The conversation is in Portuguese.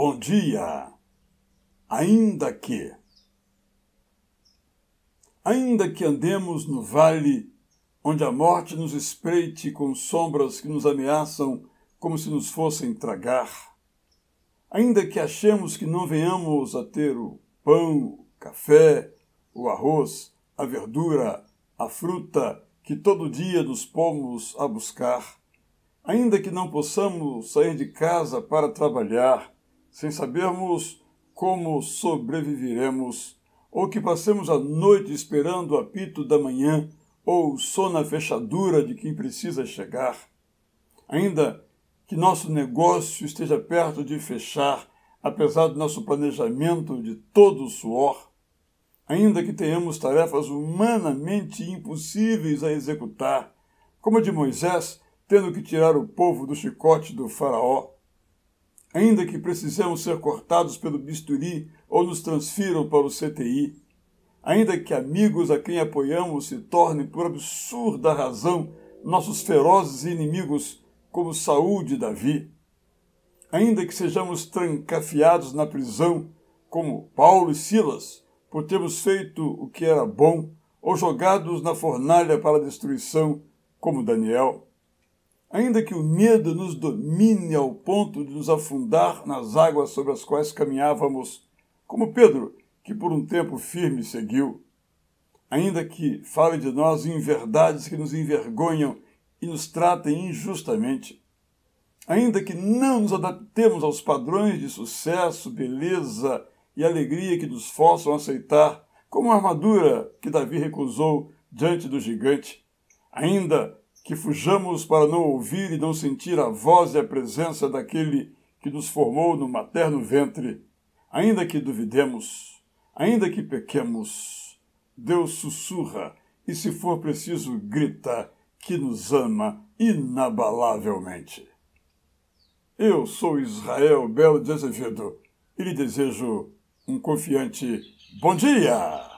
Bom dia! Ainda que. Ainda que andemos no vale onde a morte nos espreite com sombras que nos ameaçam como se nos fossem tragar, ainda que achemos que não venhamos a ter o pão, o café, o arroz, a verdura, a fruta que todo dia nos pomos a buscar, ainda que não possamos sair de casa para trabalhar, sem sabermos como sobreviveremos, ou que passemos a noite esperando o apito da manhã ou o som na fechadura de quem precisa chegar. Ainda que nosso negócio esteja perto de fechar, apesar do nosso planejamento de todo o suor, ainda que tenhamos tarefas humanamente impossíveis a executar, como a de Moisés tendo que tirar o povo do chicote do Faraó, ainda que precisemos ser cortados pelo bisturi ou nos transfiram para o CTI, ainda que amigos a quem apoiamos se tornem, por absurda razão, nossos ferozes inimigos, como Saúl de Davi, ainda que sejamos trancafiados na prisão, como Paulo e Silas, por termos feito o que era bom, ou jogados na fornalha para destruição, como Daniel ainda que o medo nos domine ao ponto de nos afundar nas águas sobre as quais caminhávamos, como Pedro, que por um tempo firme seguiu, ainda que fale de nós em verdades que nos envergonham e nos tratem injustamente, ainda que não nos adaptemos aos padrões de sucesso, beleza e alegria que nos forçam a aceitar, como a armadura que Davi recusou diante do gigante, ainda que fujamos para não ouvir e não sentir a voz e a presença daquele que nos formou no materno ventre, ainda que duvidemos, ainda que pequemos. Deus sussurra e, se for preciso, grita que nos ama inabalavelmente. Eu sou Israel Belo de Azevedo e lhe desejo um confiante bom dia!